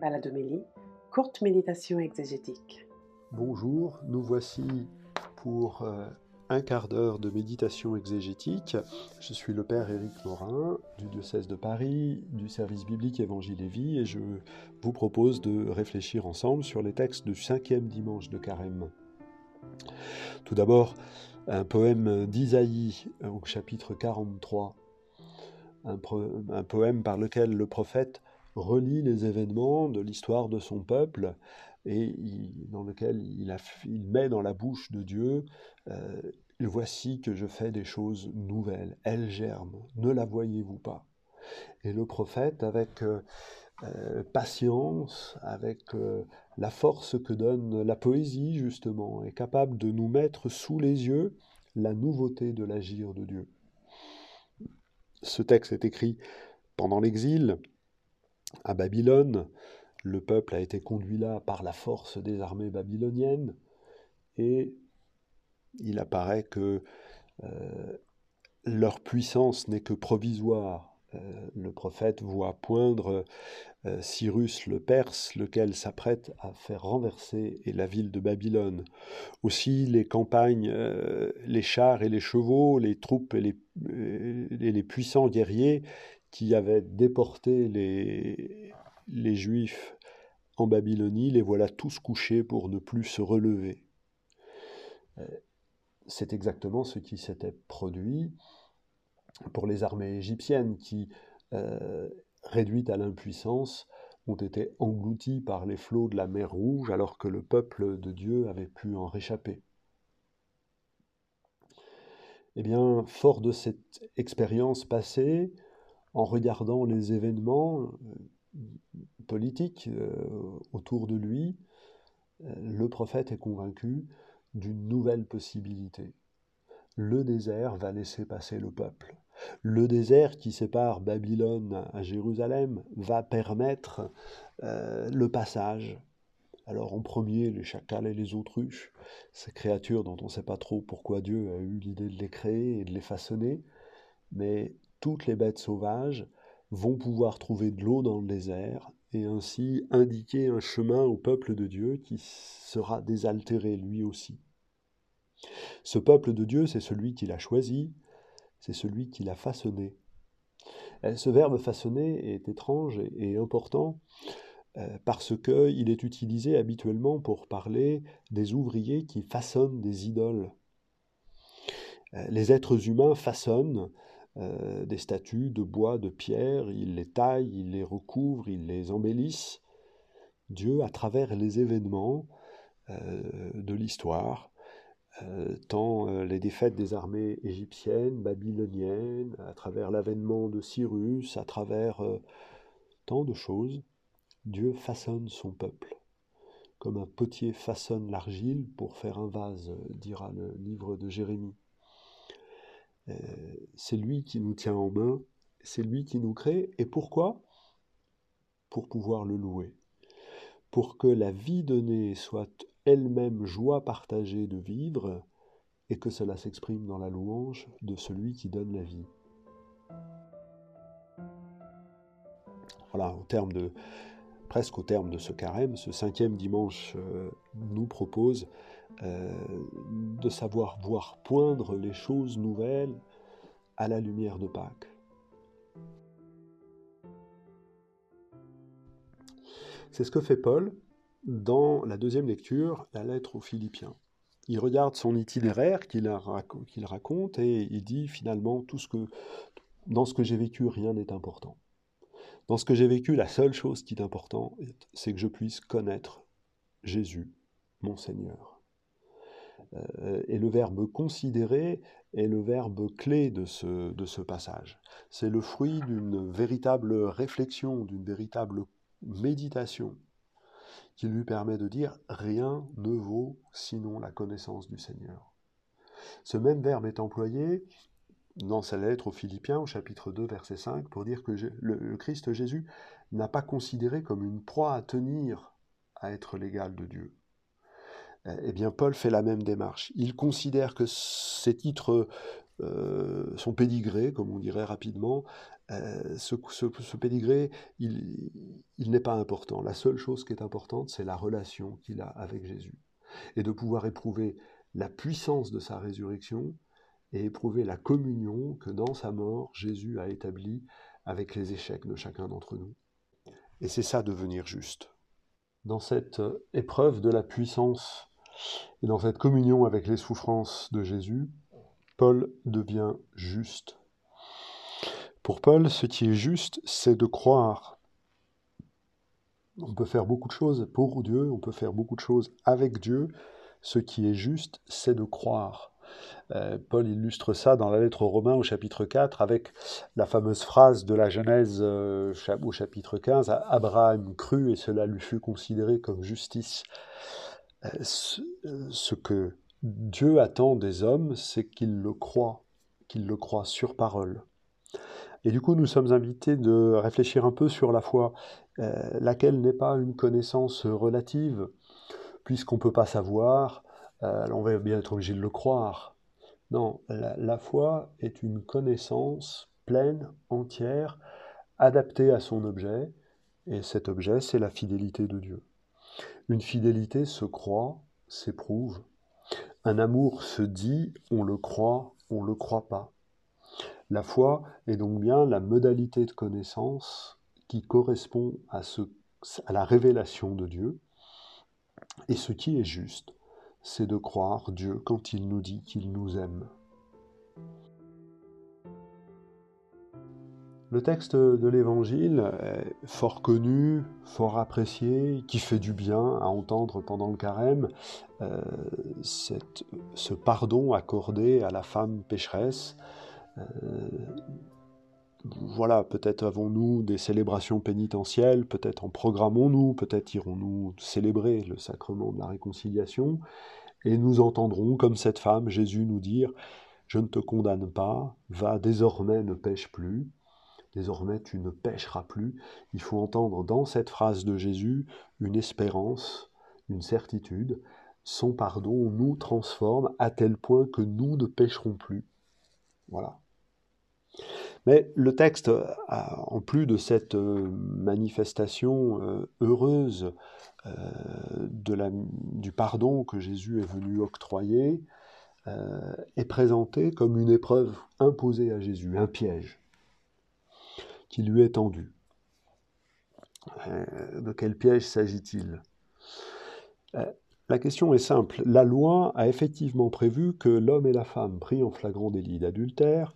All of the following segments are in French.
Baladomélie, courte méditation exégétique. Bonjour, nous voici pour euh, un quart d'heure de méditation exégétique. Je suis le Père Éric Morin du diocèse de Paris, du service biblique Évangile et Vie, et je vous propose de réfléchir ensemble sur les textes du cinquième dimanche de Carême. Tout d'abord, un poème d'Isaïe au chapitre 43, un, un poème par lequel le prophète relie les événements de l'histoire de son peuple et dans lequel il, met dans la bouche de Dieu euh, Voici que je fais des choses nouvelles, elles germent, ne la voyez-vous pas Et le prophète, avec euh, euh, patience, avec la force que donne la poésie, justement, est capable de nous mettre sous les yeux la nouveauté de l'agir de Dieu. Ce texte est écrit pendant l'exil, à Babylone. Le peuple a été conduit là par la force des armées babyloniennes et il apparaît que euh, leur puissance n'est que provisoire. Euh, le prophète voit poindre euh, Cyrus le Perse, lequel s'apprête à faire renverser la ville de Babylone. Aussi les campagnes, les chars et les chevaux, les troupes et et les puissants guerriers qui avait déporté les, Juifs en Babylonie, les voilà tous couchés pour ne plus se relever. Euh, c'est exactement ce qui s'était produit pour les armées égyptiennes qui, euh, réduites à l'impuissance, ont été englouties par les flots de la mer Rouge alors que le peuple de Dieu avait pu en réchapper. Eh bien, fort de cette expérience passée, en regardant les événements euh, politiques euh, autour de lui, euh, le prophète est convaincu d'une nouvelle possibilité. Le désert va laisser passer le peuple. Le désert qui sépare Babylone à Jérusalem va permettre le passage. Alors en premier, les chacals et les autruches, ces créatures dont on ne sait pas trop pourquoi Dieu a eu l'idée de les créer et de les façonner, mais toutes les bêtes sauvages vont pouvoir trouver de l'eau dans le désert et ainsi indiquer un chemin au peuple de Dieu qui sera désaltéré lui aussi. Ce peuple de Dieu, c'est celui qu'il a choisi, c'est celui qu'il a façonné. Ce verbe façonner est étrange et important euh, parce qu'il est utilisé habituellement pour parler des ouvriers qui façonnent des idoles. Euh, les êtres humains façonnent euh, des statues de bois, de pierre, il les taille, il les recouvre, il les embellisse. Dieu, à travers les événements euh, de l'histoire, euh, tant les défaites des armées égyptiennes, babyloniennes, à travers l'avènement de Cyrus, à travers tant de choses, Dieu façonne son peuple, comme un potier façonne l'argile pour faire un vase, dira le livre de Jérémie. Euh, c'est lui qui nous tient en main, c'est lui qui nous crée. Et pourquoi? Pour pouvoir le louer. Pour que la vie donnée soit elle-même joie partagée de vivre et que cela s'exprime dans la louange de celui qui donne la vie. Voilà, au terme de, presque au terme de ce carême, ce cinquième dimanche euh, nous propose de savoir voir poindre les choses nouvelles à la lumière de Pâques. C'est ce que fait Paul dans la deuxième lecture, la lettre aux Philippiens. Il regarde son itinéraire qu'il raconte et il dit finalement tout ce que dans ce que j'ai vécu, rien n'est important. Dans ce que j'ai vécu, la seule chose qui est importante, c'est que je puisse connaître Jésus, mon Seigneur. Euh, et le verbe considérer est le verbe clé de ce, de ce passage. C'est le fruit d'une véritable réflexion, d'une véritable méditation qui lui permet de dire rien ne vaut sinon la connaissance du Seigneur. Ce même verbe est employé dans sa lettre aux Philippiens au chapitre 2 verset 5 pour dire que le Christ Jésus n'a pas considéré comme une proie à tenir à être l'égal de Dieu. Eh bien, Paul fait la même démarche. Il considère que ces titres son pédigré, comme on dirait rapidement, ce, ce, pédigré, il, il n'est pas important. La seule chose qui est importante, c'est la relation qu'il a avec Jésus. Et de pouvoir éprouver la puissance de sa résurrection et éprouver la communion que dans sa mort, Jésus a établie avec les échecs de chacun d'entre nous. Et c'est ça devenir juste. Dans cette épreuve de la puissance et dans cette communion avec les souffrances de Jésus, Paul devient juste. Pour Paul, ce qui est juste, c'est de croire. On peut faire beaucoup de choses pour Dieu, on peut faire beaucoup de choses avec Dieu. Ce qui est juste, c'est de croire. Euh, Paul illustre ça dans la lettre aux Romains au chapitre 4 avec la fameuse phrase de la Genèse euh, au chapitre 15 Abraham crut et cela lui fut considéré comme justice. Euh, ce, que Dieu attend des hommes, c'est qu'ils le croient, qu'ils le croient sur parole. Et du coup, nous sommes invités de réfléchir un peu sur la foi, laquelle n'est pas une connaissance relative, puisqu'on ne peut pas savoir, on va bien être obligé de le croire. Non, la, foi est une connaissance pleine, entière, adaptée à son objet, et cet objet, c'est la fidélité de Dieu. Une fidélité se croit, s'éprouve. Un amour se dit, on le croit, on ne le croit pas. La foi est donc bien la modalité de connaissance qui correspond à, la révélation de Dieu. Et ce qui est juste, c'est de croire Dieu quand il nous dit qu'il nous aime. Le texte de l'Évangile est fort connu, fort apprécié, qui fait du bien à entendre pendant le carême, euh, ce pardon accordé à la femme pécheresse. Euh, voilà, peut-être avons-nous des célébrations pénitentielles, peut-être en programmons-nous, peut-être irons-nous célébrer le sacrement de la réconciliation, et nous entendrons, comme cette femme, Jésus nous dire Je ne te condamne pas, va désormais ne pêche plus désormais tu ne pêcheras plus. Il faut entendre dans cette phrase de Jésus une espérance, une certitude. Son pardon nous transforme à tel point que nous ne pêcherons plus. Voilà. Mais le texte, en plus de cette euh, manifestation euh, heureuse euh, du pardon que Jésus est venu octroyer, est présenté comme une épreuve imposée à Jésus, un piège qui lui est tendu. Euh, de quel piège s'agit-il? Euh, La question est simple. La loi a effectivement prévu que l'homme et la femme pris en flagrant délit d'adultère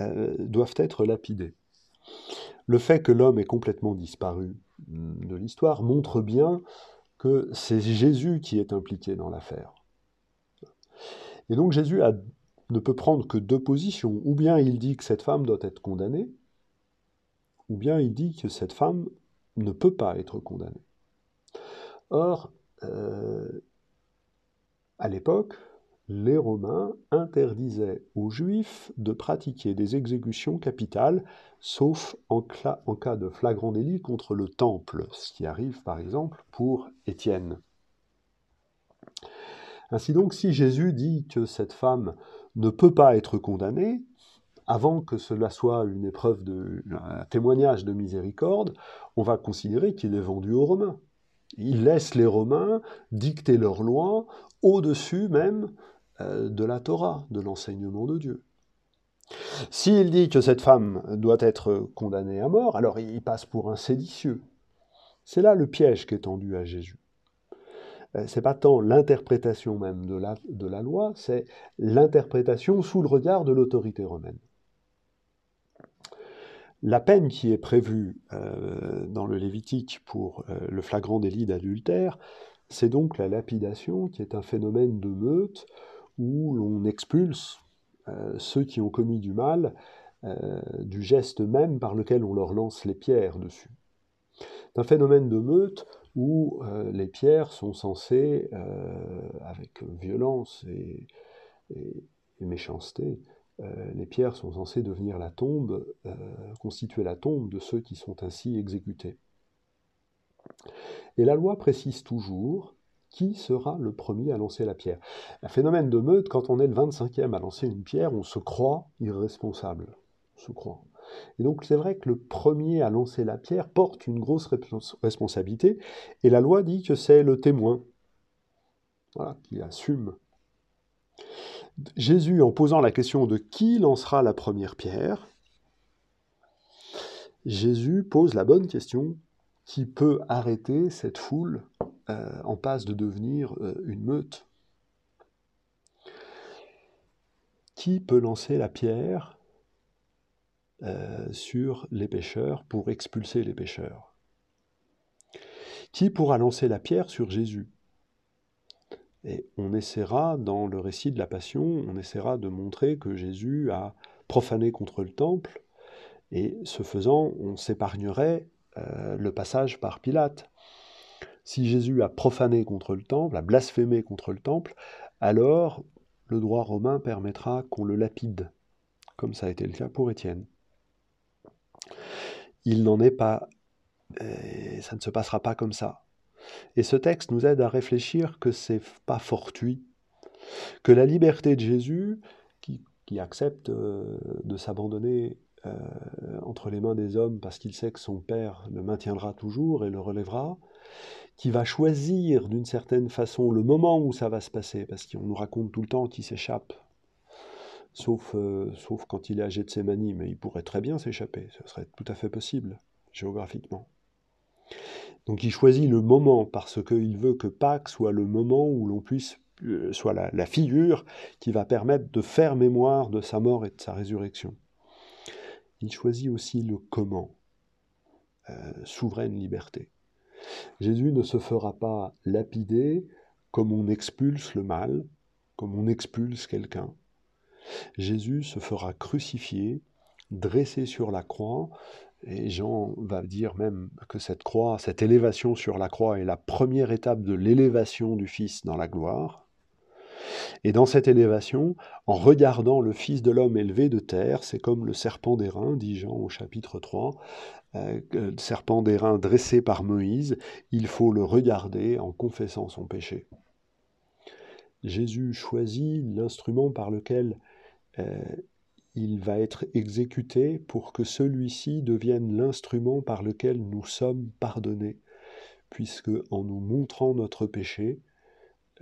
euh, doivent être lapidés. Le fait que l'homme ait complètement disparu hmm, de l'histoire montre bien que c'est Jésus qui est impliqué dans l'affaire. Et donc Jésus ne peut prendre que deux positions. Ou bien il dit que cette femme doit être condamnée, ou bien il dit que cette femme ne peut pas être condamnée. Or, euh, à l'époque, les Romains interdisaient aux Juifs de pratiquer des exécutions capitales, sauf en, en, cas de flagrant délit contre le Temple, ce qui arrive par exemple pour Étienne. Ainsi donc, si Jésus dit que cette femme ne peut pas être condamnée, avant que cela soit une épreuve de un témoignage de miséricorde, on va considérer qu'il est vendu aux Romains. Il laisse les Romains dicter leurs lois au-dessus même euh, de la Torah, de l'enseignement de Dieu. S'il dit que cette femme doit être condamnée à mort, alors il passe pour un séditieux. C'est là le piège qui est tendu à Jésus. Euh, c'est pas tant l'interprétation même de la, de la loi, c'est l'interprétation sous le regard de l'autorité romaine. La peine qui est prévue euh, dans le Lévitique pour euh, le flagrant délit d'adultère, c'est donc la lapidation, qui est un phénomène de meute où l'on expulse euh, ceux qui ont commis du mal du geste même par lequel on leur lance les pierres dessus. C'est un phénomène de meute où les pierres sont censées, avec violence et méchanceté, les pierres sont censées devenir la tombe, euh, constituer la tombe de ceux qui sont ainsi exécutés. Et la loi précise toujours Qui sera le premier à lancer la pierre Un phénomène de meute, quand on est le 25e à lancer une pierre, on se croit irresponsable. On se. Et donc c'est vrai que le premier à lancer la pierre porte une grosse responsabilité, et la loi dit que c'est le témoin qui assume. Jésus, en posant la question de qui lancera la première pierre, Jésus pose la bonne question qui peut arrêter cette foule euh, en passe de devenir euh, une meute? Qui peut lancer la pierre euh, sur les pêcheurs pour expulser les pêcheurs Qui pourra lancer la pierre sur Jésus? Et on essaiera, dans le récit de la Passion, on essaiera de montrer que Jésus a profané contre le temple, et ce faisant, on s'épargnerait euh, le passage par Pilate. Si Jésus a profané contre le temple, a blasphémé contre le temple, alors le droit romain permettra qu'on le lapide, comme ça a été le cas pour Étienne il n'en est pas, ça ne se passera pas comme ça. Et ce texte nous aide à réfléchir que c'est pas fortuit, que la liberté de Jésus, qui, accepte euh, de s'abandonner euh, entre les mains des hommes parce qu'il sait que son Père le maintiendra toujours et le relèvera, qui va choisir d'une certaine façon le moment où ça va se passer, parce qu'on nous raconte tout le temps qu'il s'échappe sauf, euh, sauf quand il est ses manies, mais il pourrait très bien s'échapper, ce serait tout à fait possible, géographiquement. Donc il choisit le moment parce qu'il veut que Pâques soit le moment où l'on puisse, euh, soit la, figure qui va permettre de faire mémoire de sa mort et de sa résurrection. Il choisit aussi le comment, euh, souveraine liberté. Jésus ne se fera pas lapider comme on expulse le mal, comme on expulse quelqu'un. Jésus se fera crucifier, dressé sur la croix, et Jean va dire même que cette croix, cette élévation sur la croix est la première étape de l'élévation du Fils dans la gloire. Et dans cette élévation, en regardant le Fils de l'homme élevé de terre, c'est comme le serpent d'airain, dit Jean au chapitre 3, euh, le serpent d'airain dressé par Moïse, il faut le regarder en confessant son péché. Jésus choisit l'instrument par lequel euh, il va être exécuté pour que celui-ci devienne l'instrument par lequel nous sommes pardonnés, puisque en nous montrant notre péché,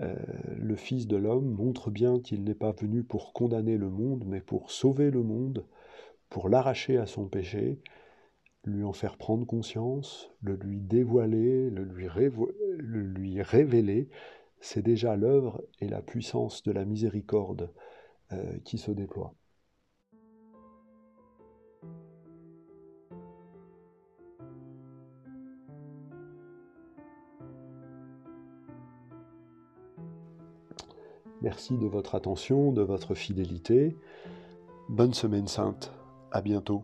euh, le Fils de l'homme montre bien qu'il n'est pas venu pour condamner le monde, mais pour sauver le monde, pour l'arracher à son péché, lui en faire prendre conscience, le lui dévoiler, le lui, le lui révéler. C'est déjà l'œuvre et la puissance de la miséricorde euh, qui se déploie. Merci de votre attention, de votre fidélité. Bonne semaine sainte. À bientôt.